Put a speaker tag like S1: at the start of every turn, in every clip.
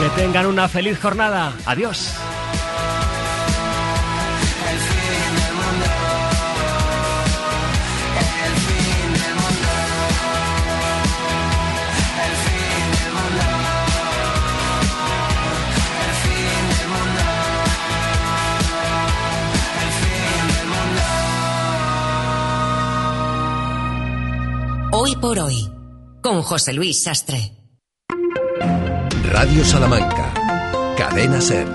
S1: Que tengan una feliz jornada. Adiós.
S2: Hoy por hoy, con José Luis Sastre.
S3: Radio Salamanca, Cadena Ser.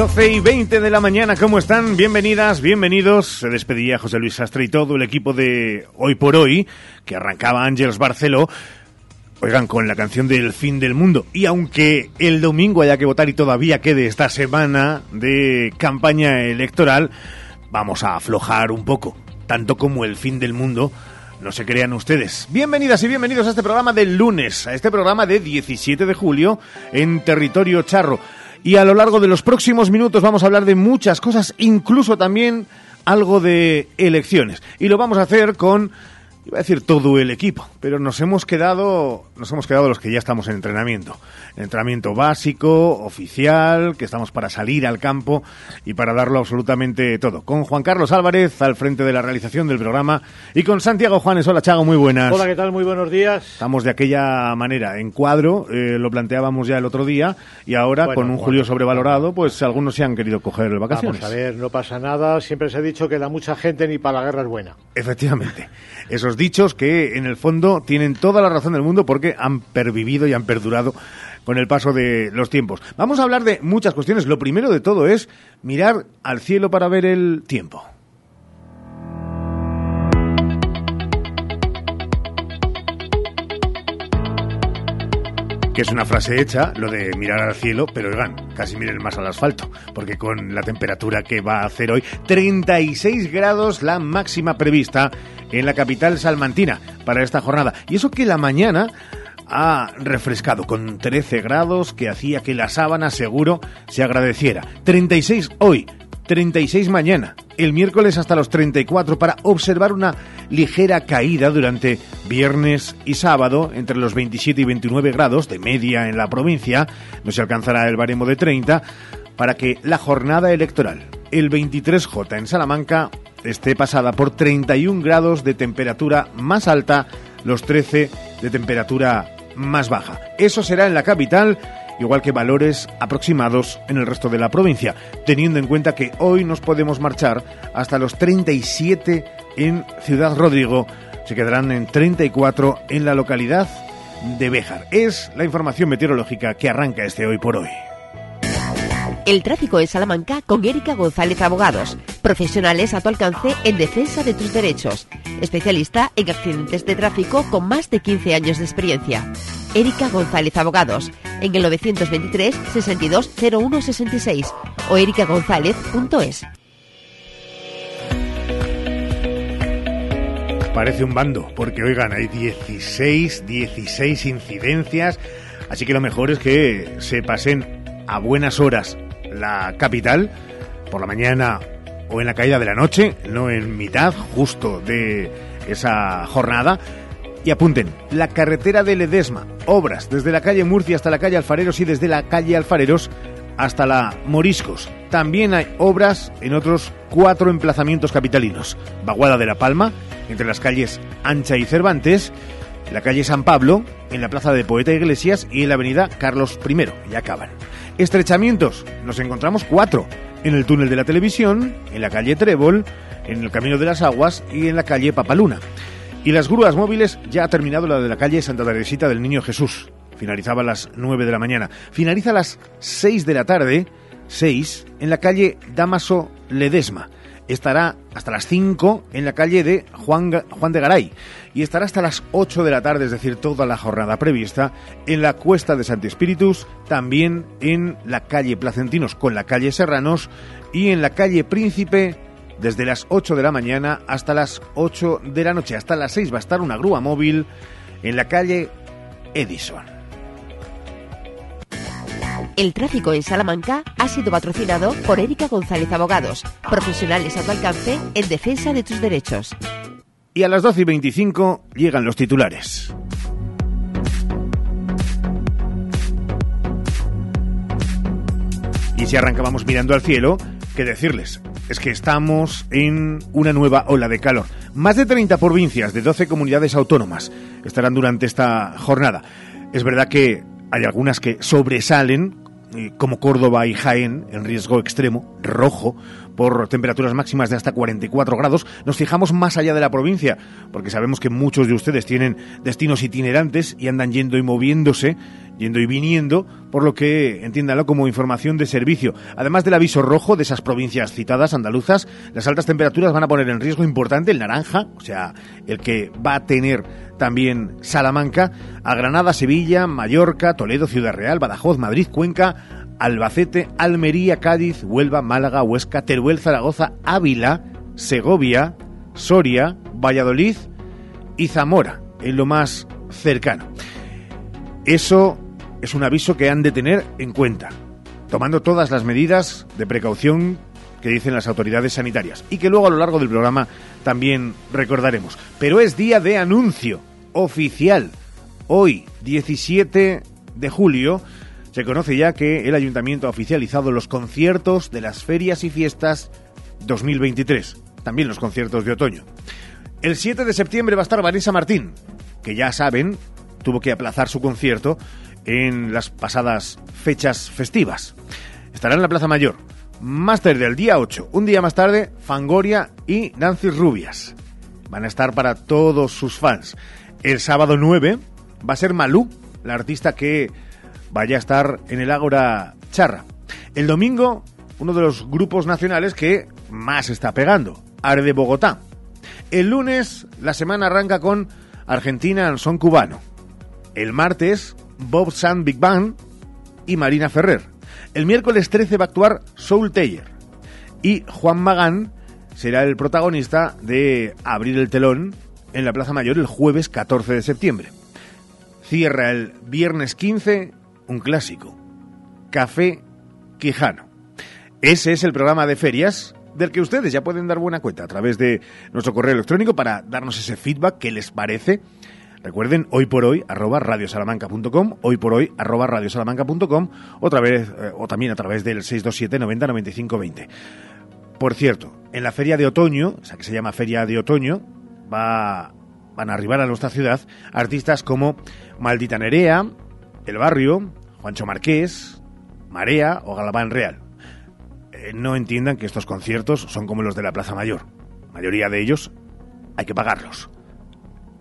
S4: 12 y 20 de la mañana, ¿cómo están? Bienvenidas, bienvenidos. Se despedía José Luis Sastre y todo el equipo de Hoy por Hoy, que arrancaba Ángeles Barceló. Oigan, con la canción del fin del mundo. Y aunque el domingo haya que votar y todavía quede esta semana de campaña electoral, vamos a aflojar un poco, tanto como el fin del mundo. No se crean ustedes. Bienvenidas y bienvenidos a este programa del lunes, a este programa de 17 de julio en territorio charro. Y a lo largo de los próximos minutos vamos a hablar de muchas cosas, incluso también algo de elecciones. Y lo vamos a hacer con iba a decir todo el equipo, pero nos hemos quedado, nos hemos quedado los que ya estamos en entrenamiento. Entrenamiento básico, oficial, que estamos para salir al campo y para darlo absolutamente todo. Con Juan Carlos Álvarez al frente de la realización del programa y con Santiago Juanes. Hola Chago, muy buenas.
S5: Hola, ¿qué tal? Muy buenos días.
S4: Estamos de aquella manera, en cuadro, eh, lo planteábamos ya el otro día y ahora
S5: Bueno,
S4: con un
S5: bueno,
S4: Julio sobrevalorado, pues algunos se han querido coger vacaciones.
S5: Vamos a ver, no pasa nada. Siempre se ha dicho que la mucha gente ni para la guerra es buena.
S4: Efectivamente. Esos dichos que en el fondo tienen toda la razón del mundo porque han pervivido y han perdurado con el paso de los tiempos. Vamos a hablar de muchas cuestiones. Lo primero de todo es mirar al cielo para ver el tiempo. que es una frase hecha, lo de mirar al cielo, pero oigan, casi miren más al asfalto, porque con la temperatura que va a hacer hoy, 36 grados la máxima prevista en la capital salmantina para esta jornada. Y eso que la mañana ha refrescado con 13 grados que hacía que la sábana seguro se agradeciera. 36 hoy, 36 mañana, el miércoles hasta los 34 para observar una ligera caída durante viernes y sábado entre los 27 y 29 grados de media en la provincia, no se alcanzará el baremo de 30, para que la jornada electoral, el 23J en Salamanca, esté pasada por 31 grados de temperatura más alta, los 13 de temperatura más baja. Eso será en la capital igual que valores aproximados en el resto de la provincia, teniendo en cuenta que hoy nos podemos marchar hasta los 37 en Ciudad Rodrigo, se quedarán en 34 en la localidad de Béjar. Es la información meteorológica que arranca este hoy por hoy.
S6: El tráfico en Salamanca con Erika González Abogados, profesionales a tu alcance en defensa de tus derechos, especialista en accidentes de tráfico con más de 15 años de experiencia. Erika González Abogados, en el 923 62 01 66 o erikagonzalez.es.
S4: Parece un bando, porque oigan, hay 16, 16 incidencias, así que lo mejor es que se pasen a buenas horas la capital, por la mañana o en la caída de la noche, no en mitad justo de esa jornada. Y apunten, la carretera de Ledesma, obras desde la calle Murcia hasta la calle Alfareros y desde la calle Alfareros hasta la Moriscos. También hay obras en otros cuatro emplazamientos capitalinos. Vaguada de la Palma, entre las calles Ancha y Cervantes, la calle San Pablo, en la plaza de Poeta Iglesias y en la avenida Carlos I. Ya acaban. Estrechamientos, nos encontramos cuatro. En el túnel de la televisión, en la calle Trébol, en el Camino de las Aguas y en la calle Papaluna. Y las grúas móviles ya ha terminado la de la calle Santa Teresita del Niño Jesús. Finalizaba a las 9 de la mañana. Finaliza a las 6 de la tarde, 6, en la calle Damaso Ledesma. Estará hasta las 5 en la calle de Juan, Juan de Garay. Y estará hasta las 8 de la tarde, es decir, toda la jornada prevista, en la Cuesta de Santi Espíritus, también en la calle Placentinos con la calle Serranos y en la calle Príncipe desde las 8 de la mañana hasta las 8 de la noche. Hasta las 6 va a estar una grúa móvil en la calle Edison.
S6: El tráfico en Salamanca ha sido patrocinado por Erika González Abogados, profesionales a tu alcance en defensa de tus derechos.
S4: Y a las 12 y 25 llegan los titulares. Y si arrancábamos mirando al cielo, ¿qué decirles? Es que estamos en una nueva ola de calor. Más de 30 provincias de 12 comunidades autónomas estarán durante esta jornada. Es verdad que hay algunas que sobresalen, eh, como Córdoba y Jaén, en riesgo extremo, rojo, por temperaturas máximas de hasta 44 grados. Nos fijamos más allá de la provincia, porque sabemos que muchos de ustedes tienen destinos itinerantes y andan yendo y moviéndose, yendo y viniendo, por lo que entiéndalo como información de servicio. Además del aviso rojo de esas provincias citadas andaluzas, las altas temperaturas van a poner en riesgo importante el naranja, o sea, el que va a tener también Salamanca, a Granada, Sevilla, Mallorca, Toledo, Ciudad Real, Badajoz, Madrid, Cuenca, Albacete, Almería, Cádiz, Huelva, Málaga, Huesca, Teruel, Zaragoza, Ávila, Segovia, Soria, Valladolid y Zamora, en lo más cercano. Eso es un aviso que han de tener en cuenta, tomando todas las medidas de precaución que dicen las autoridades sanitarias y que luego a lo largo del programa también recordaremos. Pero es día de anuncio oficial. Hoy, 17 de julio, se conoce ya que el ayuntamiento ha oficializado los conciertos de las ferias y fiestas 2023, también los conciertos de otoño. El 7 de septiembre va a estar Vanessa Martín, que ya saben, tuvo que aplazar su concierto en las pasadas fechas festivas. Estará en la Plaza Mayor. Más tarde, el día 8, un día más tarde, Fangoria y Nancy Rubias. Van a estar para todos sus fans. El sábado 9 va a ser Malú, la artista que vaya a estar en el Ágora Charra. El domingo, uno de los grupos nacionales que más está pegando, Are de Bogotá. El lunes, la semana arranca con Argentina en son cubano. El martes, Bob Sand Big Bang y Marina Ferrer. El miércoles 13 va a actuar Soul Taylor. Y Juan Magán será el protagonista de Abrir el telón en la Plaza Mayor el jueves 14 de septiembre. Cierra el viernes 15 un clásico, Café Quijano. Ese es el programa de ferias del que ustedes ya pueden dar buena cuenta a través de nuestro correo electrónico para darnos ese feedback que les parece. Recuerden, hoy por hoy, arroba radiosalamanca.com, hoy por hoy, arroba radiosalamanca.com, otra vez, eh, o también a través del 627 90 95 20. Por cierto, en la feria de otoño, o sea que se llama Feria de Otoño, va, van a arribar a nuestra ciudad artistas como Maldita Nerea, El Barrio, Juancho Marqués, Marea o Galván Real. Eh, no entiendan que estos conciertos son como los de la Plaza Mayor. La mayoría de ellos hay que pagarlos.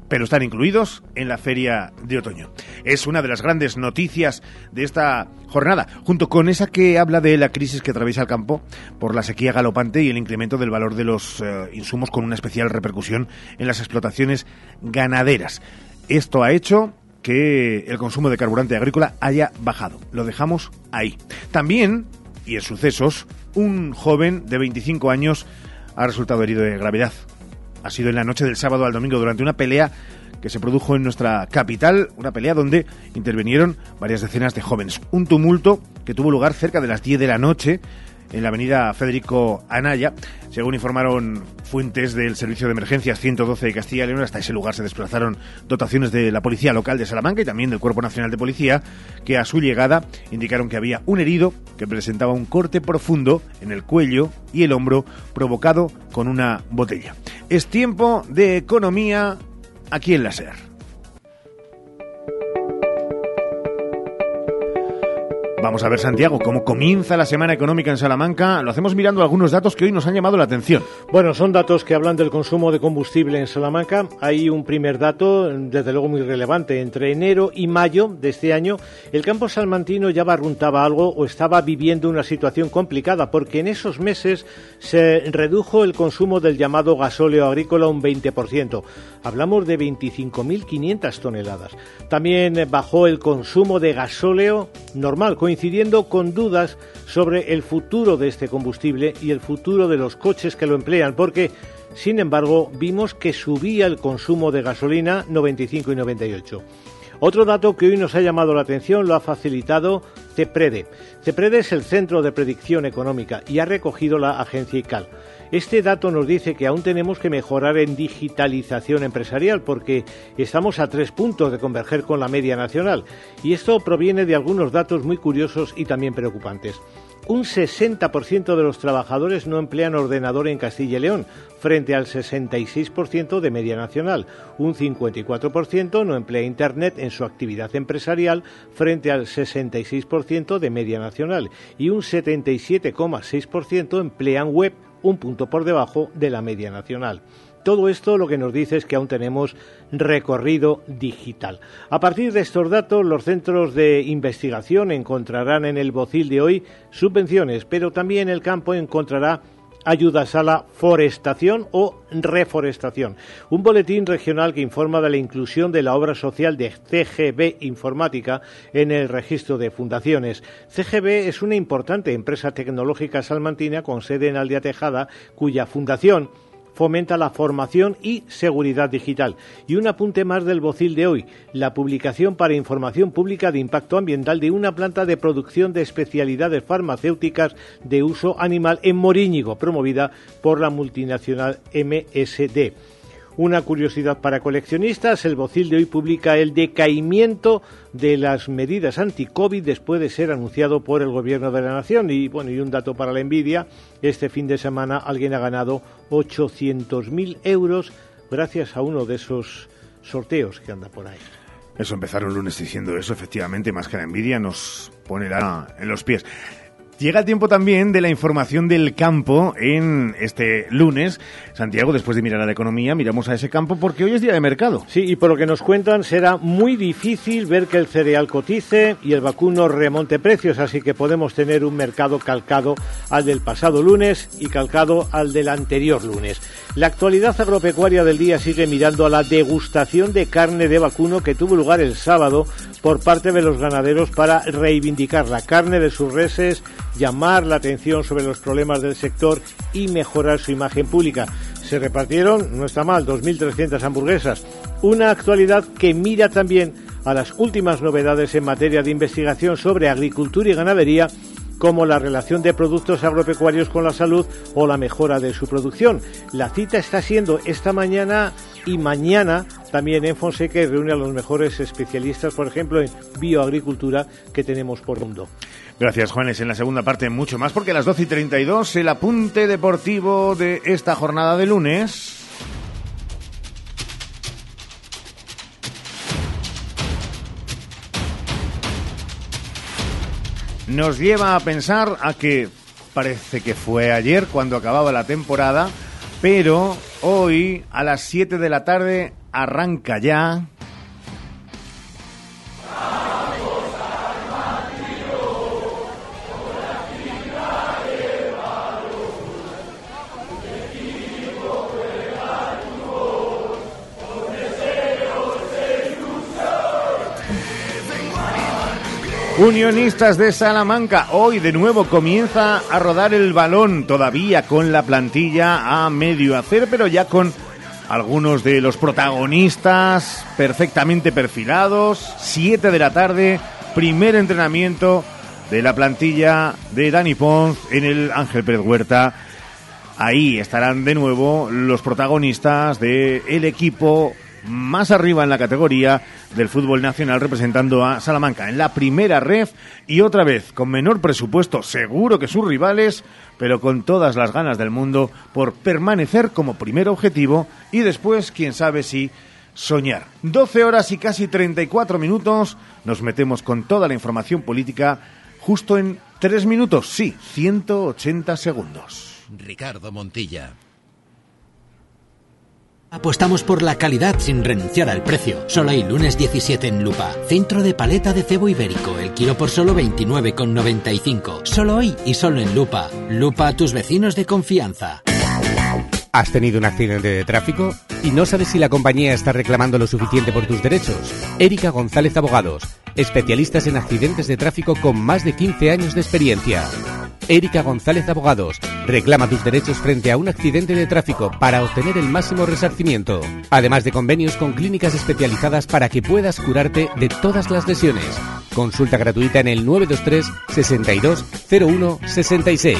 S4: Pero están incluidos en la feria de otoño. Es una de las grandes noticias de esta jornada, junto con esa que habla de la crisis que atraviesa el campo por la sequía galopante y el incremento del valor de los eh, insumos con una especial repercusión en las explotaciones ganaderas. Esto ha hecho que el consumo de carburante agrícola haya bajado. Lo dejamos ahí. También, y en sucesos, un joven de 25 años ha resultado herido de gravedad. Ha sido en la noche del sábado al domingo durante una pelea que se produjo en nuestra capital, una pelea donde intervinieron varias decenas de jóvenes. Un tumulto que tuvo lugar cerca de las 10 de la noche en la avenida Federico Anaya. Según informaron fuentes del Servicio de Emergencias 112 de Castilla y León, hasta ese lugar se desplazaron dotaciones de la Policía Local de Salamanca y también del Cuerpo Nacional de Policía, que a su llegada indicaron que había un herido que presentaba un corte profundo en el cuello y el hombro provocado con una botella. Es tiempo de economía aquí en la SER. Vamos a ver, Santiago, cómo comienza la semana económica en Salamanca. Lo hacemos mirando algunos datos que hoy nos han llamado la atención.
S5: Bueno, son datos que hablan del consumo de combustible en Salamanca. Hay un primer dato, desde luego muy relevante. Entre enero y mayo de este año, el campo salmantino ya barruntaba algo o estaba viviendo una situación complicada, porque en esos meses se redujo el consumo del llamado gasóleo agrícola un 20%. Hablamos de 25.500 toneladas. También bajó el consumo de gasóleo normal, coincidiendo con dudas sobre el futuro de este combustible y el futuro de los coches que lo emplean, porque Sin embargo, vimos que subía el consumo de gasolina 95 y 98. Otro dato que hoy nos ha llamado la atención lo ha facilitado CEPREDE. CEPREDE es el Centro de Predicción Económica y ha recogido la agencia ICAL. Este dato nos dice que aún tenemos que mejorar en digitalización empresarial porque estamos a tres puntos de converger con la media nacional y esto proviene de algunos datos muy curiosos y también preocupantes un 60% de los trabajadores no emplean ordenador en Castilla y León, frente al 66% de media nacional. Un 54% no emplea Internet en su actividad empresarial, frente al 66% de media nacional. Y un 77,6% emplean web, un punto por debajo de la media nacional. Todo esto lo que nos dice es que aún tenemos recorrido digital. A partir de estos datos, los centros de investigación encontrarán en el bocil de hoy subvenciones, pero también el campo encontrará ayudas a la forestación o reforestación. Un boletín regional que informa de la inclusión de la obra social de CGB Informática en el registro de fundaciones. CGB es una importante empresa tecnológica salmantina con sede en Aldea Tejada, cuya fundación fomenta la formación y seguridad digital. Y un apunte más del bocil de hoy, la publicación para información pública de impacto ambiental de una planta de producción de especialidades farmacéuticas de uso animal en Moríñigo, promovida por la multinacional MSD. Una curiosidad para coleccionistas, el Bocil de hoy publica el decaimiento de las medidas anti-COVID después de ser anunciado por el Gobierno de la Nación. Y bueno, y un dato para la envidia, este fin de semana alguien ha ganado 800.000 euros gracias a uno de esos sorteos que anda por ahí.
S4: Eso empezaron lunes diciendo eso, efectivamente, más que la envidia nos pone en los pies. Llega el tiempo también de la información del campo en este lunes. Santiago, después de mirar a la economía, miramos a ese campo porque hoy es día de mercado.
S5: Sí, y por lo que nos cuentan, será muy difícil ver que el cereal cotice y el vacuno remonte precios, así que podemos tener un mercado calcado al del pasado lunes y calcado al del anterior lunes. La actualidad agropecuaria del día sigue mirando a la degustación de carne de vacuno que tuvo lugar el sábado por parte de los ganaderos para reivindicar la carne de sus reses, llamar la atención sobre los problemas del sector y mejorar su imagen pública. Se repartieron, no está mal, 2.300 hamburguesas. Una actualidad que mira también a las últimas novedades en materia de investigación sobre agricultura y ganadería como la relación de productos agropecuarios con la salud o la mejora de su producción. La cita está siendo esta mañana y mañana también en Fonseca y reúne a los mejores especialistas, por ejemplo, en bioagricultura que tenemos por mundo.
S4: Gracias, Juanes. En la segunda parte, mucho más, porque a las 12 y 32, el apunte deportivo de esta jornada de lunes. Nos lleva a pensar a que parece que fue ayer cuando acababa la temporada, pero hoy a las 7 de la tarde arranca ya Unionistas de Salamanca, hoy de nuevo comienza a rodar el balón, todavía con la plantilla a medio hacer, pero ya con algunos de los protagonistas perfectamente perfilados. Siete de la tarde, primer entrenamiento de la plantilla de Dani Pons en el Ángel Pérez Huerta. Ahí estarán de nuevo los protagonistas del equipo más arriba en la categoría del fútbol nacional representando a Salamanca en la primera ref y otra vez con menor presupuesto seguro que sus rivales, pero con todas las ganas del mundo por permanecer como primer objetivo y después, quién sabe si soñar. 12 horas y casi 34 minutos, nos metemos con toda la información política justo en 3 minutos, sí, 180 segundos.
S3: Ricardo Montilla.
S7: Apostamos por la calidad sin renunciar al precio. Solo hay lunes 17 en Lupa. Centro de paleta de cebo ibérico. El kilo por solo 29,95. Solo hoy y solo en Lupa. Lupa a tus vecinos de confianza.
S8: ¿Has tenido un accidente de tráfico y no sabes si la compañía está reclamando lo suficiente por tus derechos? Erika González Abogados, especialistas en accidentes de tráfico con más de 15 años de experiencia. Erika González Abogados. Reclama tus derechos frente a un accidente de tráfico para obtener el máximo resarcimiento. Además de convenios con clínicas especializadas para que puedas curarte de todas las lesiones. Consulta gratuita en el 923 62 01 66.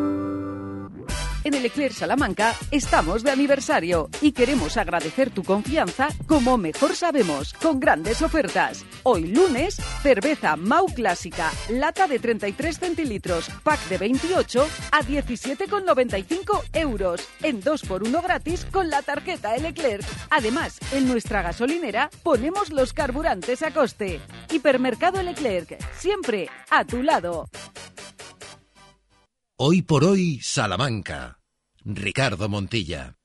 S9: En el Eclair Salamanca estamos de aniversario y queremos agradecer tu confianza como mejor sabemos, con grandes ofertas. Hoy lunes, cerveza Mau Clásica, lata de 33 centilitros, pack de 28 a 17,95 euros, en 2x1 gratis con la tarjeta El. Además, en nuestra gasolinera ponemos los carburantes a coste. Hipermercado Leclerc, siempre a tu lado.
S3: Hoy por hoy, Salamanca. Ricardo Montilla.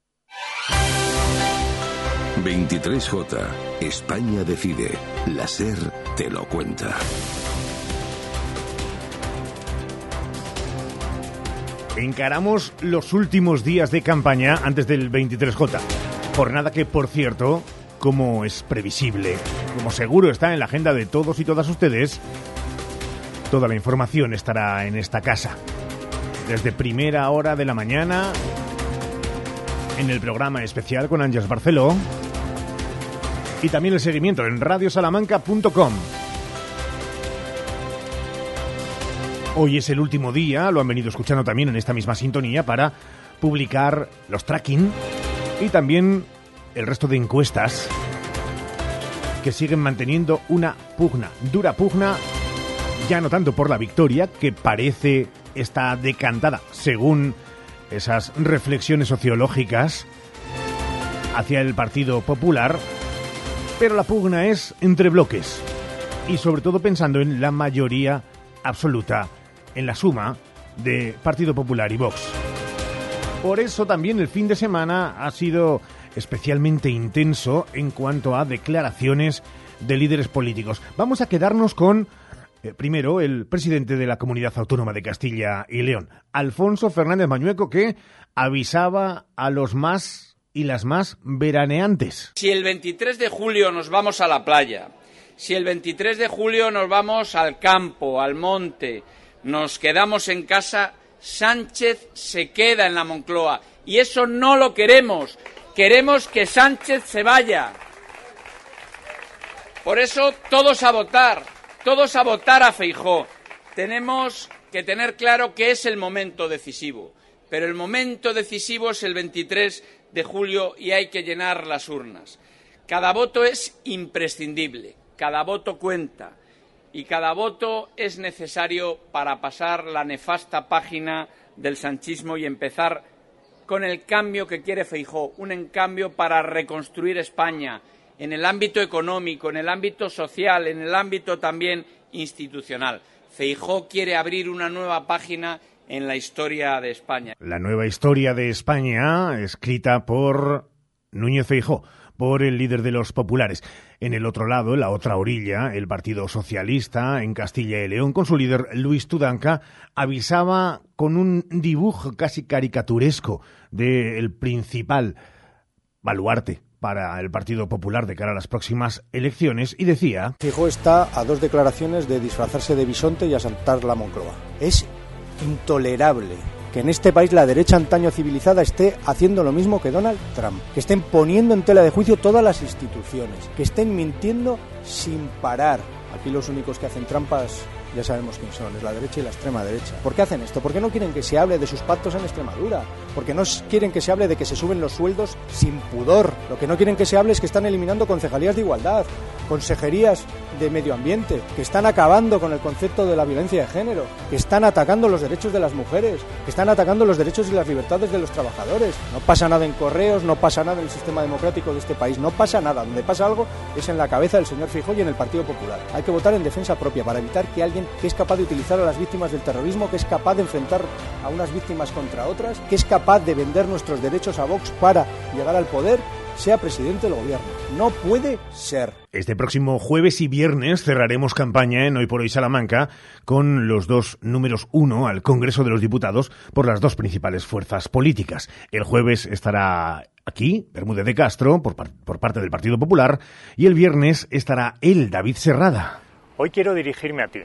S10: 23J. España decide. La SER te lo cuenta.
S4: Encaramos los últimos días de campaña antes del 23J. Jornada que, por cierto, como es previsible, como seguro está en la agenda de todos y todas ustedes, toda la información estará en esta casa. Desde primera hora de la mañana, en el programa especial con Ángeles Barceló, y también el seguimiento en radiosalamanca.com. Hoy es el último día, lo han venido escuchando también en esta misma sintonía, para publicar los tracking y también el resto de encuestas que siguen manteniendo una pugna, dura pugna, ya no tanto por la victoria, que parece está decantada, según esas reflexiones sociológicas, hacia el Partido Popular, pero la pugna es entre bloques y sobre todo pensando en la mayoría absoluta en la suma de Partido Popular y Vox. Por eso también el fin de semana ha sido especialmente intenso en cuanto a declaraciones de líderes políticos. Vamos a quedarnos con, eh, primero, el presidente de la Comunidad Autónoma de Castilla y León, Alfonso Fernández Mañueco, que avisaba a los más y las más veraneantes.
S11: Si el 23 de julio nos vamos a la playa, si el 23 de julio nos vamos al campo, al monte, nos quedamos en casa, Sánchez se queda en la Moncloa. Y eso no lo queremos. Queremos que Sánchez se vaya. Por eso todos a votar, todos a votar a Feijó. Tenemos que tener claro que es el momento decisivo. Pero el momento decisivo es el 23 de julio y hay que llenar las urnas. Cada voto es imprescindible, cada voto cuenta y cada voto es necesario para pasar la nefasta página del sanchismo y empezar con el cambio que quiere Feijó, un cambio para reconstruir España en el ámbito económico, en el ámbito social, en el ámbito también institucional. Feijó quiere abrir una nueva página en la historia de España.
S4: La nueva historia de España, escrita por Núñez Feijó por el líder de los populares. En el otro lado, en la otra orilla, el Partido Socialista en Castilla y León, con su líder Luis Tudanca, avisaba con un dibujo casi caricaturesco del principal baluarte para el Partido Popular de cara a las próximas elecciones y decía...
S12: Fijo está a dos declaraciones de disfrazarse de bisonte y asaltar la Moncloa. Es intolerable que en este país la derecha antaño civilizada esté haciendo lo mismo que Donald Trump, que estén poniendo en tela de juicio todas las instituciones, que estén mintiendo sin parar. Aquí los únicos que hacen trampas ya sabemos quién son, es la derecha y la extrema derecha. ¿Por qué hacen esto? ¿Por qué no quieren que se hable de sus pactos en Extremadura? Porque no quieren que se hable de que se suben los sueldos sin pudor. Lo que no quieren que se hable es que están eliminando concejalías de igualdad, consejerías de medio ambiente, que están acabando con el concepto de la violencia de género, que están atacando los derechos de las mujeres, que están atacando los derechos y las libertades de los trabajadores. No pasa nada en correos, no pasa nada en el sistema democrático de este país, no pasa nada. Donde pasa algo es en la cabeza del señor Fijó y en el Partido Popular. Hay que votar en defensa propia para evitar que alguien que es capaz de utilizar a las víctimas del terrorismo, que es capaz de enfrentar a unas víctimas contra otras, que es capaz de vender nuestros derechos a Vox para llegar al poder, sea presidente del gobierno. No puede ser.
S4: Este próximo jueves y viernes cerraremos campaña en Hoy por Hoy Salamanca con los dos números uno al Congreso de los Diputados por las dos principales fuerzas políticas. El jueves estará aquí, Bermúdez de Castro, por, por parte del Partido Popular, y el viernes estará él, David Serrada.
S13: Hoy quiero dirigirme a ti,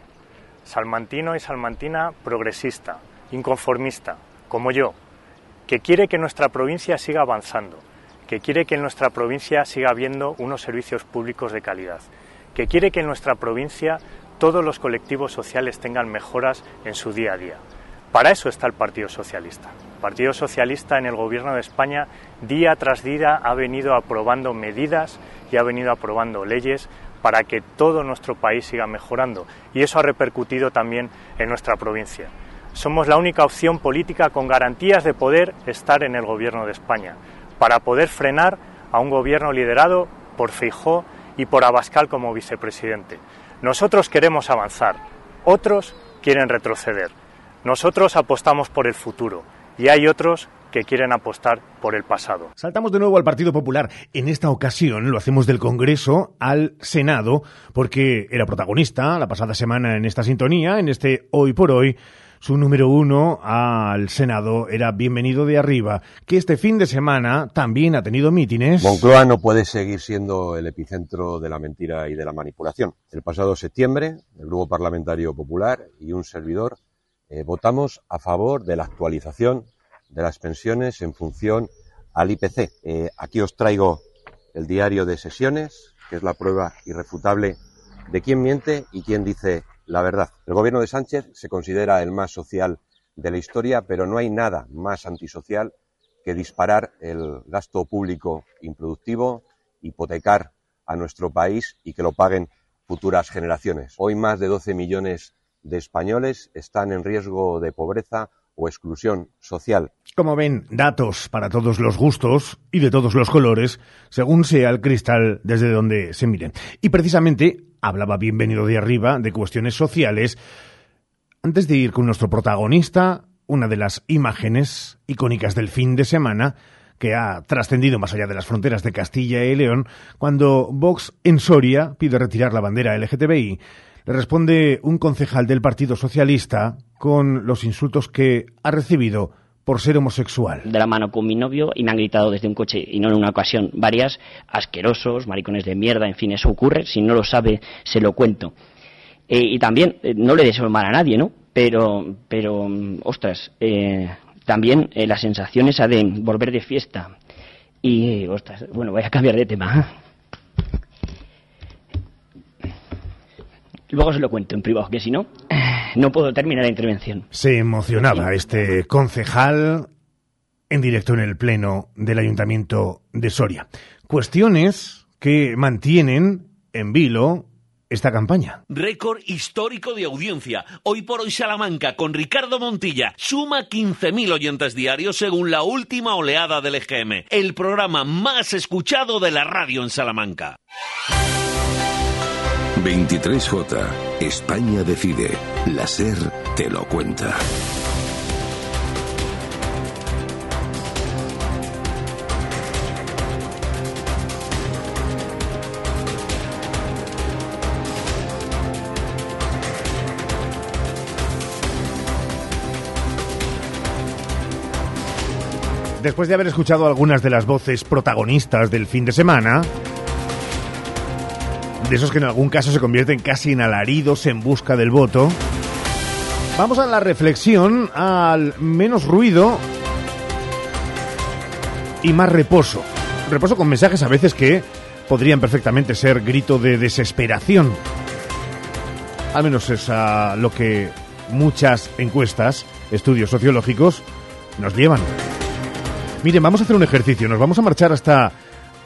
S13: salmantino y salmantina progresista, inconformista, como yo, que quiere que nuestra provincia siga avanzando que quiere que en nuestra provincia siga habiendo unos servicios públicos de calidad, que quiere que en nuestra provincia todos los colectivos sociales tengan mejoras en su día a día. Para eso está el Partido Socialista. El Partido Socialista en el Gobierno de España día tras día ha venido aprobando medidas y ha venido aprobando leyes para que todo nuestro país siga mejorando y eso ha repercutido también en nuestra provincia. Somos la única opción política con garantías de poder estar en el Gobierno de España para poder frenar a un gobierno liderado por Feijó y por Abascal como vicepresidente. Nosotros queremos avanzar, otros quieren retroceder. Nosotros apostamos por el futuro y hay otros que quieren apostar por el pasado.
S4: Saltamos de nuevo al Partido Popular. En esta ocasión lo hacemos del Congreso al Senado, porque era protagonista la pasada semana en esta sintonía, en este Hoy por Hoy, su número uno al Senado era bienvenido de arriba, que este fin de semana también ha tenido mítines.
S14: Moncloa no puede seguir siendo el epicentro de la mentira y de la manipulación. El pasado septiembre, el Grupo Parlamentario Popular y un servidor eh, votamos a favor de la actualización de las pensiones en función al IPC. Eh, aquí os traigo el diario de sesiones, que es la prueba irrefutable de quién miente y quién dice la verdad. El gobierno de Sánchez se considera el más social de la historia, pero no hay nada más antisocial que disparar el gasto público improductivo, hipotecar a nuestro país y que lo paguen futuras generaciones. Hoy más de 12 millones de españoles están en riesgo de pobreza o exclusión social.
S4: Como ven, datos para todos los gustos y de todos los colores, según sea el cristal desde donde se miren. Y precisamente hablaba bienvenido de arriba de cuestiones sociales. Antes de ir con nuestro protagonista, una de las imágenes icónicas del fin de semana que ha trascendido más allá de las fronteras de Castilla y León, cuando Vox en Soria pide retirar la bandera LGTBI, le responde un concejal del Partido Socialista con los insultos que ha recibido por ser homosexual.
S15: De la mano con mi novio y me han gritado desde un coche, y no en una ocasión, varias, asquerosos, maricones de mierda, en fin, eso ocurre. Si no lo sabe, se lo cuento. Eh, y también, eh, no le deseo mal a nadie, ¿no? Pero, pero, mm, ostras, eh, también la sensación esa de volver de fiesta. Y, ostras, bueno, voy a cambiar de tema. Luego se lo cuento en privado, que si no no puedo terminar la intervención.
S4: Se emocionaba este concejal en directo en el Pleno del Ayuntamiento de Soria. Cuestiones que mantienen en vilo esta campaña.
S16: Récord histórico de audiencia. Hoy por hoy Salamanca con Ricardo Montilla suma 15.000 oyentes diarios según la última oleada del EGM, el programa más escuchado de la radio en Salamanca.
S10: 23J. España decide. La SER te lo cuenta.
S4: Después de haber escuchado algunas de las voces protagonistas del fin de semana, de esos que en algún caso se convierten casi en alaridos en busca del voto. Vamos a la reflexión, al menos ruido y más reposo. Reposo con mensajes a veces que podrían perfectamente ser grito de desesperación. Al menos es a lo que muchas encuestas, estudios sociológicos, nos llevan. Miren, vamos a hacer un ejercicio. Nos vamos a marchar hasta,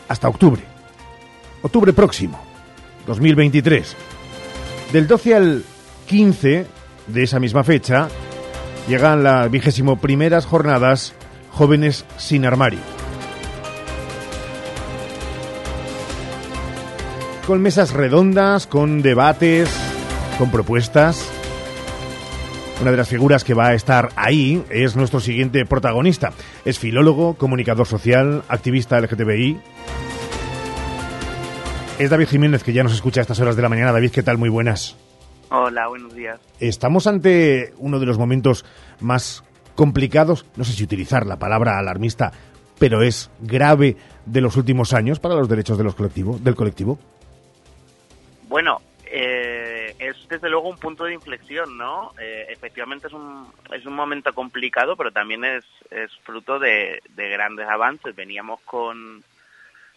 S4: hasta octubre. Octubre próximo, 2023. Del 12 al 15 de esa misma fecha llegan las vigésimo primeras jornadas Jóvenes sin Armario. Con mesas redondas, con debates, con propuestas. Una de las figuras que va a estar ahí es nuestro siguiente protagonista. Es filólogo, comunicador social, activista LGTBI. Es David Jiménez, que ya nos escucha a estas horas de la mañana. David, ¿qué tal? Muy buenas.
S17: Hola, buenos días.
S4: Estamos ante uno de los momentos más complicados, no sé si utilizar la palabra alarmista, pero es grave de los últimos años para los derechos de los colectivos, del colectivo.
S17: Bueno, eh, es desde luego un punto de inflexión, ¿no? Eh, efectivamente es un, es un momento complicado, pero también es, es fruto de, de grandes avances. Veníamos con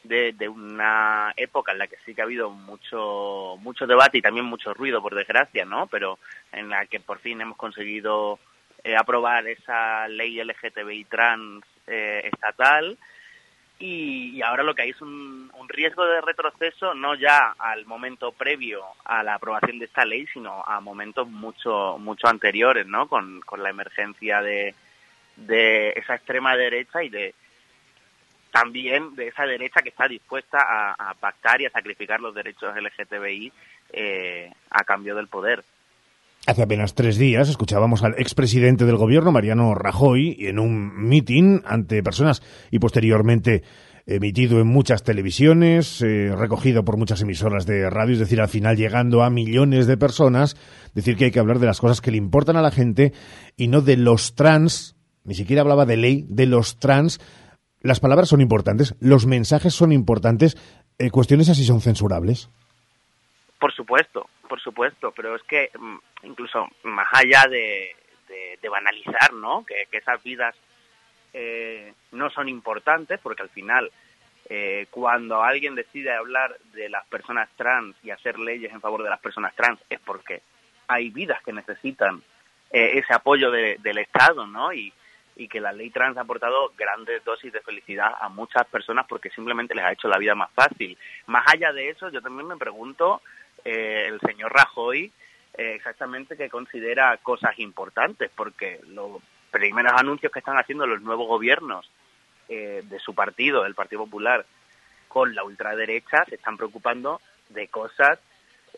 S17: de, una época en la que sí que ha habido mucho mucho debate y también mucho ruido, por desgracia, ¿no? Pero en la que por fin hemos conseguido eh, aprobar esa ley LGTBI trans eh, estatal y, ahora lo que hay es un, un, riesgo de retroceso no ya al momento previo a la aprobación de esta ley, sino a momentos mucho mucho anteriores, ¿no? Con, con la emergencia de, de esa extrema derecha y de también de esa derecha que está dispuesta a, pactar y a sacrificar los derechos LGTBI eh, a cambio del poder.
S4: Hace apenas tres días escuchábamos al expresidente del gobierno, Mariano Rajoy, en un mitin ante personas y posteriormente emitido en muchas televisiones, eh, recogido por muchas emisoras de radio, es decir, al final llegando a millones de personas, decir que hay que hablar de las cosas que le importan a la gente y no de los trans, ni siquiera hablaba de ley, de los trans las palabras son importantes, los mensajes son importantes, eh, cuestiones así son censurables.
S17: Por supuesto, por supuesto, pero es que mm, incluso más allá de, banalizar, ¿no? Que, esas vidas eh, no son importantes, porque al final eh, cuando alguien decide hablar de las personas trans y hacer leyes en favor de las personas trans es porque hay vidas que necesitan ese apoyo del Estado, ¿no? Y, y que la ley trans ha aportado grandes dosis de felicidad a muchas personas porque simplemente les ha hecho la vida más fácil. Más allá de eso, yo también me pregunto, eh, el señor Rajoy, eh, exactamente qué considera cosas importantes, porque los primeros anuncios que están haciendo los nuevos gobiernos eh, de su partido, el Partido Popular, con la ultraderecha, se están preocupando de cosas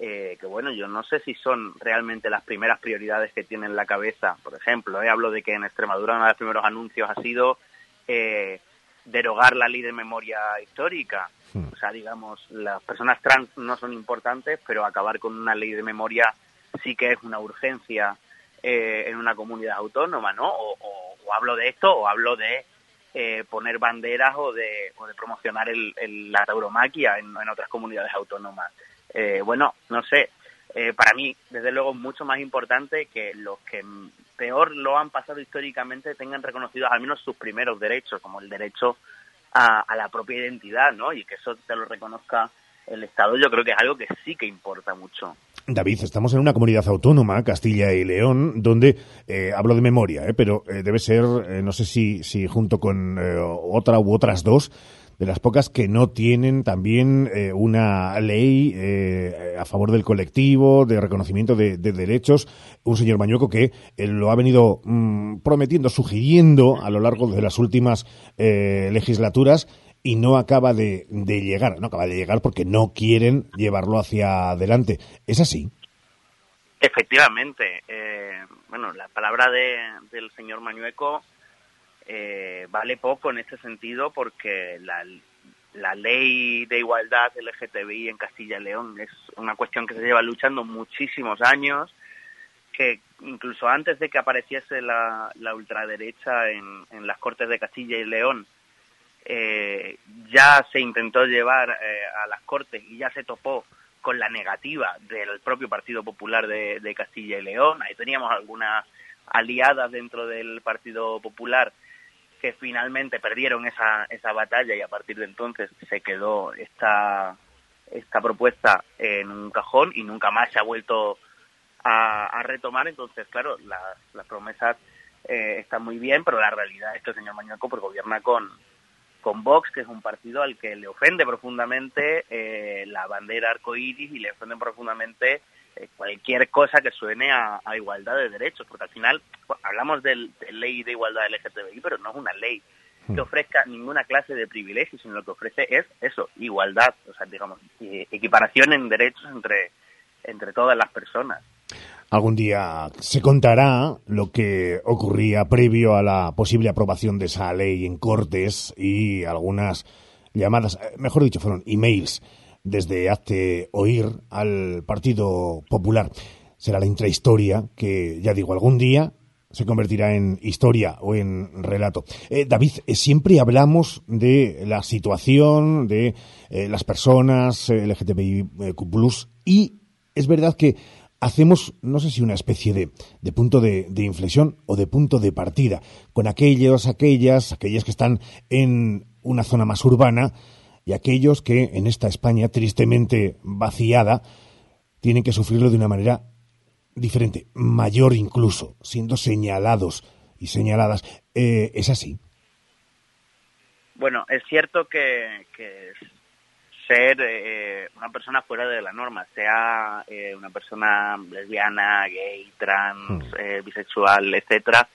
S17: eh, que bueno, yo no sé si son realmente las primeras prioridades que tiene en la cabeza. Por ejemplo, eh, hablo de que en Extremadura uno de los primeros anuncios ha sido eh, derogar la ley de memoria histórica. Hmm. O sea, digamos, las personas trans no son importantes, pero acabar con una ley de memoria sí que es una urgencia eh, en una comunidad autónoma, ¿no? O, hablo de esto o hablo de poner banderas o de, o de promocionar el, la tauromaquia en otras comunidades autónomas. Eh, bueno, no sé, eh, para mí, desde luego, mucho más importante que los que peor lo han pasado históricamente tengan reconocidos al menos sus primeros derechos, como el derecho a, la propia identidad, ¿no? Y que eso te lo reconozca el Estado, yo creo que es algo que sí que importa mucho.
S4: David, estamos en una comunidad autónoma, Castilla y León, donde eh, hablo de memoria, pero debe ser, no sé si, si junto con otra u otras dos, de las pocas que no tienen también eh, una ley eh, a favor del colectivo, de reconocimiento de, derechos. Un señor Mañueco que eh, lo ha venido mm, prometiendo, sugiriendo a lo largo de las últimas legislaturas y no acaba de, llegar. No acaba de llegar porque no quieren llevarlo hacia adelante. ¿Es así?
S17: Efectivamente. bueno, la palabra del señor Mañueco eh, vale poco en este sentido porque la, la ley de igualdad LGTBI en Castilla y León es una cuestión que se lleva luchando muchísimos años, que incluso antes de que apareciese la, la ultraderecha en, en, las Cortes de Castilla y León, eh, ya se intentó llevar eh, a las Cortes y ya se topó con la negativa del propio Partido Popular de, de Castilla y León. Ahí teníamos algunas aliadas dentro del Partido Popular que finalmente perdieron esa, esa batalla y a partir de entonces se quedó esta, esta propuesta en un cajón y nunca más se ha vuelto a, retomar. Entonces, claro, las, promesas eh, está muy bien, pero la realidad es que el señor Mañueco pues, gobierna con, con Vox, que es un partido al que le ofende profundamente eh, la bandera arcoíris y le ofende profundamente cualquier cosa que suene a, igualdad de derechos, porque al final pues, hablamos de, ley de igualdad LGTBI, pero no es una ley que hmm. ofrezca ninguna clase de privilegios, sino lo que ofrece es eso, igualdad, o sea, digamos, equiparación en derechos entre, entre todas las personas.
S4: Algún día se contará lo que ocurría previo a la posible aprobación de esa ley en Cortes y algunas llamadas, eh, mejor dicho, fueron emails desde Hazte Oír al Partido Popular. Será la intrahistoria que, ya digo, algún día se convertirá en historia o en relato. Eh, David, eh, siempre hablamos de la situación de las personas LGTBIQ+, y es verdad que hacemos, no sé si una especie de, de punto de, de, inflexión o de punto de partida con aquellos, aquellas, aquellas que están en una zona más urbana y aquellos que en esta España tristemente vaciada tienen que sufrirlo de una manera diferente, mayor incluso, siendo señalados y señaladas. Eh, ¿Es así?
S17: Bueno, es cierto que, que ser eh, una persona fuera de la norma, sea eh, una persona lesbiana, gay, trans, hmm. eh, bisexual, etcétera,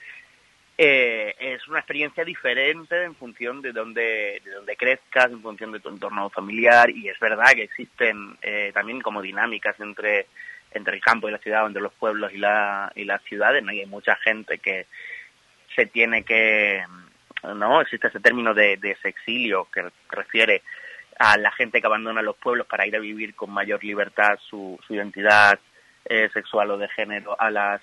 S17: es una experiencia diferente en función de dónde de dónde crezcas, en función de tu entorno familiar y es verdad que existen también como dinámicas entre entre el campo y la ciudad, entre los pueblos y la y las ciudades, ¿no? Y hay mucha gente que se tiene que no existe ese término de, de exilio que refiere a la gente que abandona los pueblos para ir a vivir con mayor libertad su, su identidad eh, sexual o de género a las,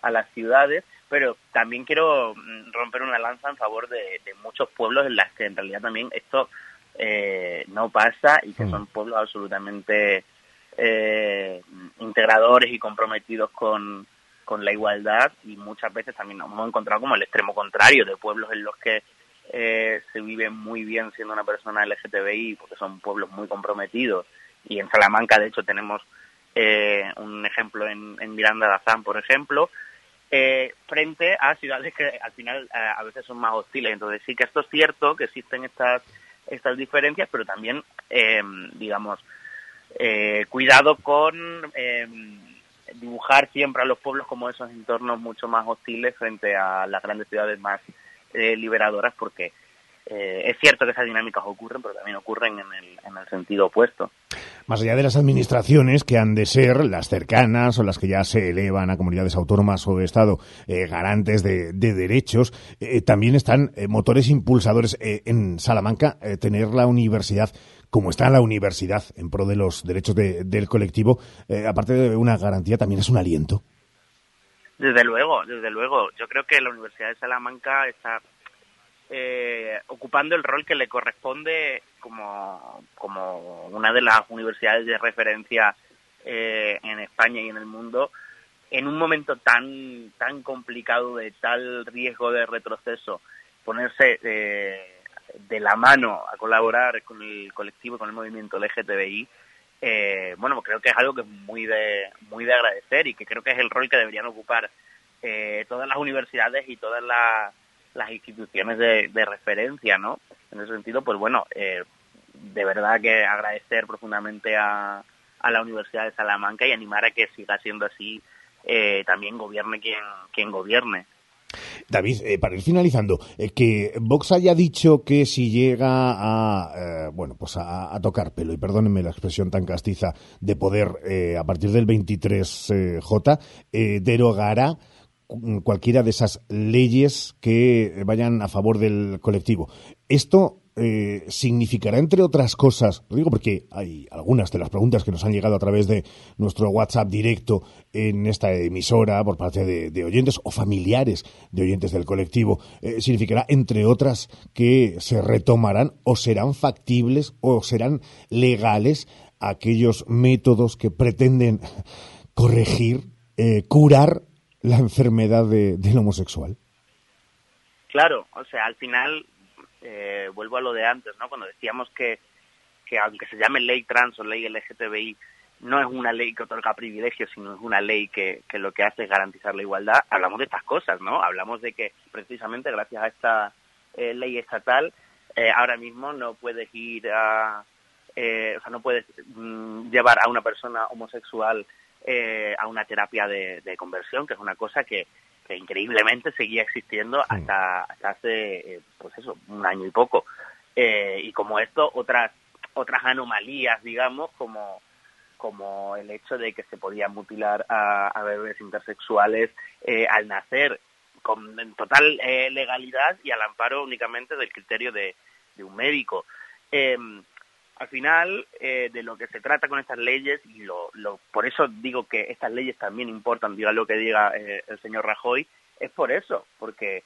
S17: a las ciudades, pero también quiero mm, romper una lanza en favor de, muchos pueblos en las que en realidad también esto eh, no pasa y que mm. son pueblos absolutamente eh, integradores y comprometidos con, con la igualdad y muchas veces también nos hemos encontrado como el extremo contrario de pueblos en los que eh, se vive muy bien siendo una persona LGTBI porque son pueblos muy comprometidos y en Salamanca de hecho tenemos eh, un ejemplo en, Miranda de Azán por ejemplo eh, frente a ciudades que al final a veces son más hostiles entonces sí que esto es cierto que existen estas estas diferencias pero también digamos cuidado con dibujar siempre a los pueblos como esos entornos mucho más hostiles frente a las grandes ciudades más eh, liberadoras porque eh, es cierto que esas dinámicas ocurren, pero también ocurren en el, en el sentido opuesto.
S4: Más allá de las administraciones que han de ser las cercanas o las que ya se elevan a comunidades autónomas o de Estado eh, garantes de, derechos, también están motores impulsadores en Salamanca, tener la universidad como está la universidad en pro de los derechos del colectivo, aparte de una garantía, también es un aliento.
S17: Desde luego, desde luego. Yo creo que la Universidad de Salamanca está eh, ocupando el rol que le corresponde como, como una de las universidades de referencia eh, en España y en el mundo en un momento tan tan complicado de tal riesgo de retroceso ponerse eh, de la mano a colaborar con el colectivo con el movimiento LGTBI eh, bueno, creo que es algo que es muy de, muy de agradecer y que creo que es el rol que deberían ocupar eh, todas las universidades y todas las, instituciones de, referencia, ¿no? En ese sentido, pues bueno, eh, de verdad que agradecer profundamente a, a la Universidad de Salamanca y animar a que siga siendo así, eh, también gobierne quien, quien gobierne.
S4: David, eh, para ir finalizando, eh, que Vox haya dicho que si llega a, eh, bueno, pues a, tocar pelo, y perdónenme la expresión tan castiza, de poder a partir del 23J, derogará cualquiera de esas leyes que vayan a favor del colectivo. Esto eh, significará, entre otras cosas, lo digo porque hay algunas de las preguntas que nos han llegado a través de nuestro WhatsApp directo en esta emisora por parte de, oyentes o familiares de oyentes del colectivo, eh, significará, entre otras, que se retomarán o serán factibles o serán legales aquellos métodos que pretenden corregir, eh, curar la enfermedad del homosexual.
S17: Claro, o sea, al final eh, vuelvo a lo de antes, ¿no? Cuando decíamos que, que aunque se llame ley trans o ley LGTBI, no es una ley que otorga privilegios, sino es una ley que, que lo que hace es garantizar la igualdad, hablamos de estas cosas, ¿no? Hablamos de que precisamente gracias a esta eh, ley estatal, eh, ahora mismo no puedes ir a, eh, o sea, no puedes mm, llevar a una persona homosexual a una terapia de, conversión, que es una cosa que, que increíblemente seguía existiendo hasta, hasta hace, pues eso, un año y poco. y como esto, otras otras anomalías, digamos, como como el hecho de que se podía mutilar a, bebés intersexuales eh, al nacer con total eh, legalidad y al amparo únicamente del criterio de, un médico. Em, al final, eh, de lo que se trata con estas leyes, y lo, por eso digo que estas leyes también importan, diga lo que diga el señor Rajoy, es por eso, porque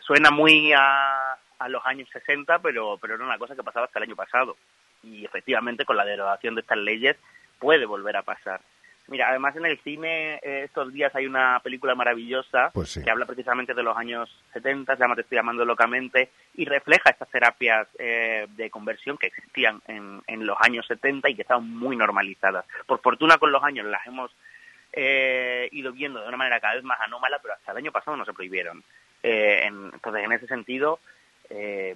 S17: suena muy a, a los años 60, pero, pero era una cosa que pasaba hasta el año pasado. Y efectivamente, con la derogación de estas leyes, puede volver a pasar. Mira, además en el cine eh, estos días hay una película maravillosa
S4: pues
S17: que habla precisamente de los años 70, se llama Te estoy llamando locamente, y refleja estas terapias eh, de conversión que existían en, en, los años 70 y que estaban muy normalizadas. Por fortuna con los años las hemos eh, ido viendo de una manera cada vez más anómala, pero hasta el año pasado no se prohibieron. En, entonces, en ese sentido,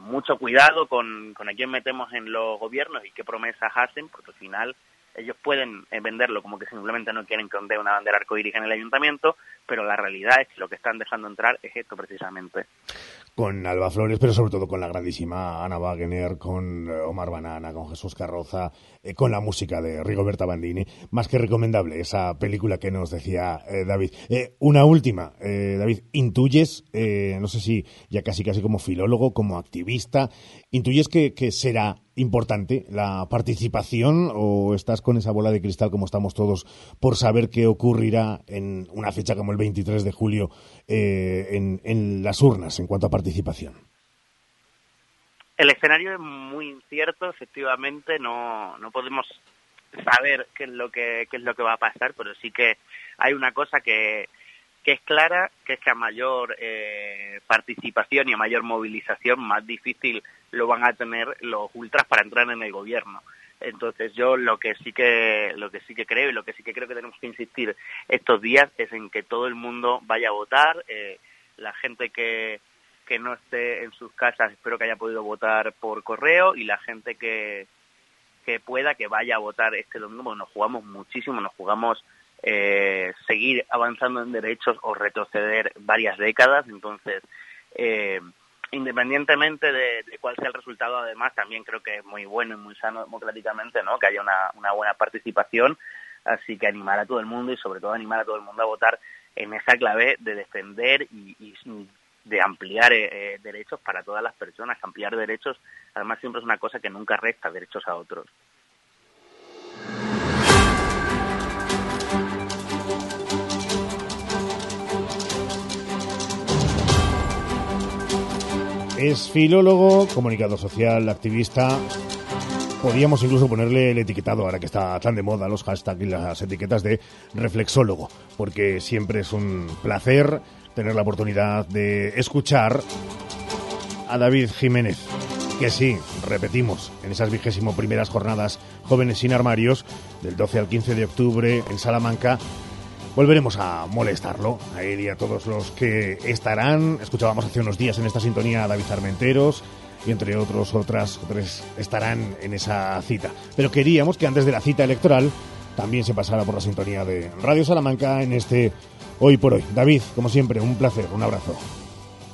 S17: mucho cuidado con, con a quién metemos en los gobiernos y qué promesas hacen, porque al final ellos pueden eh, venderlo como que simplemente no quieren que ondee una bandera arcoíris en el ayuntamiento, pero la realidad es que lo que están dejando entrar es esto precisamente.
S4: Con Alba Flores, pero sobre todo con la grandísima Ana Wagner, con eh, Omar Banana, con Jesús Carroza, eh, con la música de Rigoberta Bandini. Más que recomendable esa película que nos decía David. una última, David, intuyes, no sé si ya casi casi como filólogo, como activista, intuyes que, que será importante la participación o estás con esa bola de cristal como estamos todos por saber qué ocurrirá en una fecha como el 23 de julio eh, en, las urnas en cuanto a participación?
S17: El escenario es muy incierto, efectivamente, no, no podemos saber qué es lo que qué es lo que va a pasar, pero sí que hay una cosa que, que es clara, que es que a mayor eh, participación y a mayor movilización, más difícil lo van a tener los ultras para entrar en el gobierno. Entonces yo lo que sí que lo que sí que creo y lo que sí que creo que tenemos que insistir estos días es en que todo el mundo vaya a votar, eh, la gente que que no esté en sus casas espero que haya podido votar por correo y la gente que que pueda que vaya a votar este domingo, porque nos jugamos muchísimo, nos jugamos eh, seguir avanzando en derechos o retroceder varias décadas, entonces eh, independientemente de, cuál sea el resultado, además, también creo que es muy bueno y muy sano democráticamente, ¿no? Que haya una, una buena participación. Así que animar a todo el mundo y sobre todo animar a todo el mundo a votar en esa clave de defender y, de ampliar eh, eh, derechos para todas las personas. Ampliar derechos, además, siempre es una cosa que nunca resta derechos a otros.
S4: Es filólogo, comunicador social, activista. Podríamos incluso ponerle el etiquetado, ahora que está tan de moda los hashtags y las etiquetas de reflexólogo, porque siempre es un placer tener la oportunidad de escuchar a David Jiménez, que sí, repetimos, en esas vigésimo primeras jornadas Jóvenes sin Armarios, del 12 al 15 de octubre en Salamanca, volveremos a molestarlo, a él y a todos los que estarán. Escuchábamos hace unos días en esta sintonía a David Armenteros y entre otros otras tres estarán en esa cita. Pero queríamos que antes de la cita electoral también se pasara por la sintonía de Radio Salamanca en este Hoy por Hoy. David, como siempre, un placer, un abrazo.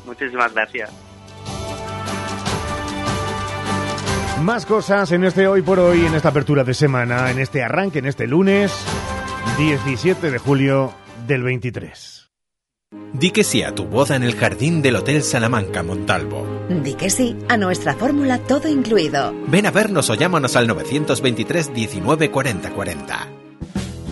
S17: Muchísimas gracias.
S4: Más cosas en este Hoy por Hoy, en esta apertura de semana, en este arranque, en este lunes. 17 de julio del 23.
S18: Di que sí a tu boda en el jardín del Hotel Salamanca Montalvo.
S19: Di que sí a nuestra fórmula todo incluido.
S18: Ven a vernos o llámanos al 923 19 40 40.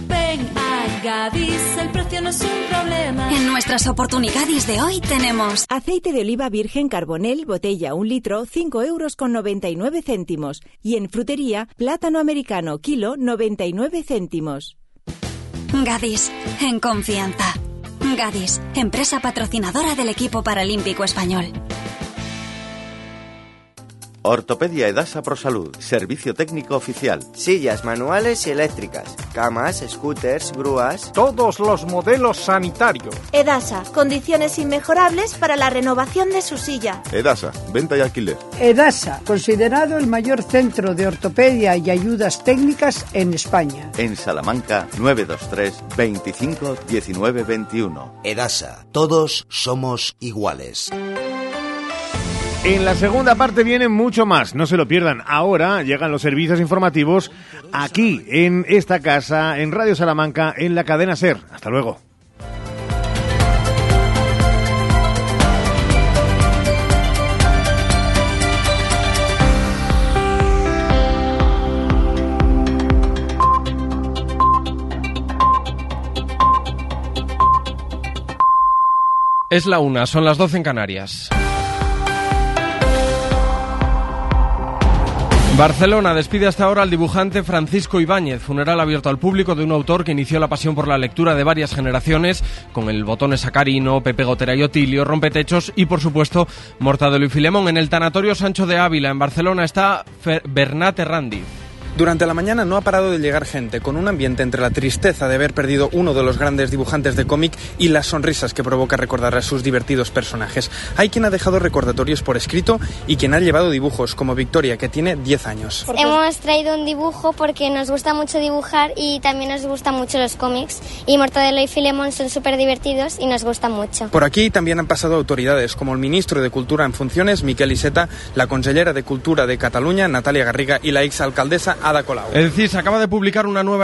S20: Ven a Gadis, el precio no es un problema.
S21: En nuestras oportunidades de hoy tenemos
S19: aceite de oliva virgen carbonel, botella un litro, 5 euros con 99 céntimos. Y en frutería, plátano americano, kilo, 99 céntimos.
S21: Gadis, en confianza. Gadis, empresa patrocinadora del equipo paralímpico español.
S22: Ortopedia Edasa Prosalud, servicio técnico oficial.
S23: Sillas manuales y eléctricas, camas, scooters, grúas.
S24: Todos los modelos sanitarios.
S25: Edasa, condiciones inmejorables para la renovación de su silla.
S22: Edasa, venta y alquiler.
S26: Edasa, considerado el mayor centro de ortopedia y ayudas técnicas en España.
S22: En Salamanca, 923 25 19 21.
S27: Edasa, todos somos iguales.
S4: En la segunda parte viene mucho más, no se lo pierdan. Ahora llegan los servicios informativos aquí, en esta casa, en Radio Salamanca, en la cadena Ser. Hasta luego.
S28: Es la una, son las 12 en Canarias. Barcelona despide hasta ahora al dibujante Francisco Ibáñez, funeral abierto al público de un autor que inició la pasión por la lectura de varias generaciones, con el Botones Sacarino, Pepe Gotera y Otilio, Rompetechos y, por supuesto, Mortadelo y Filemón. En el Tanatorio Sancho de Ávila, en Barcelona, está Bernat Errandi.
S29: Durante la mañana no ha parado de llegar gente, con un ambiente entre la tristeza de haber perdido uno de los grandes dibujantes de cómic y las sonrisas que provoca recordar a sus divertidos personajes. Hay quien ha dejado recordatorios por escrito y quien ha llevado dibujos, como Victoria, que tiene 10 años.
S30: Hemos traído un dibujo porque nos gusta mucho dibujar y también nos gustan mucho los cómics. Y Mortadelo y Filemón son súper divertidos y nos gustan mucho.
S29: Por aquí también han pasado autoridades, como el ministro de Cultura en funciones, Miquel Iseta, la consellera de Cultura de Cataluña, Natalia Garriga, y la exalcaldesa Ada Colau.
S28: Decir, se acaba de publicar una nueva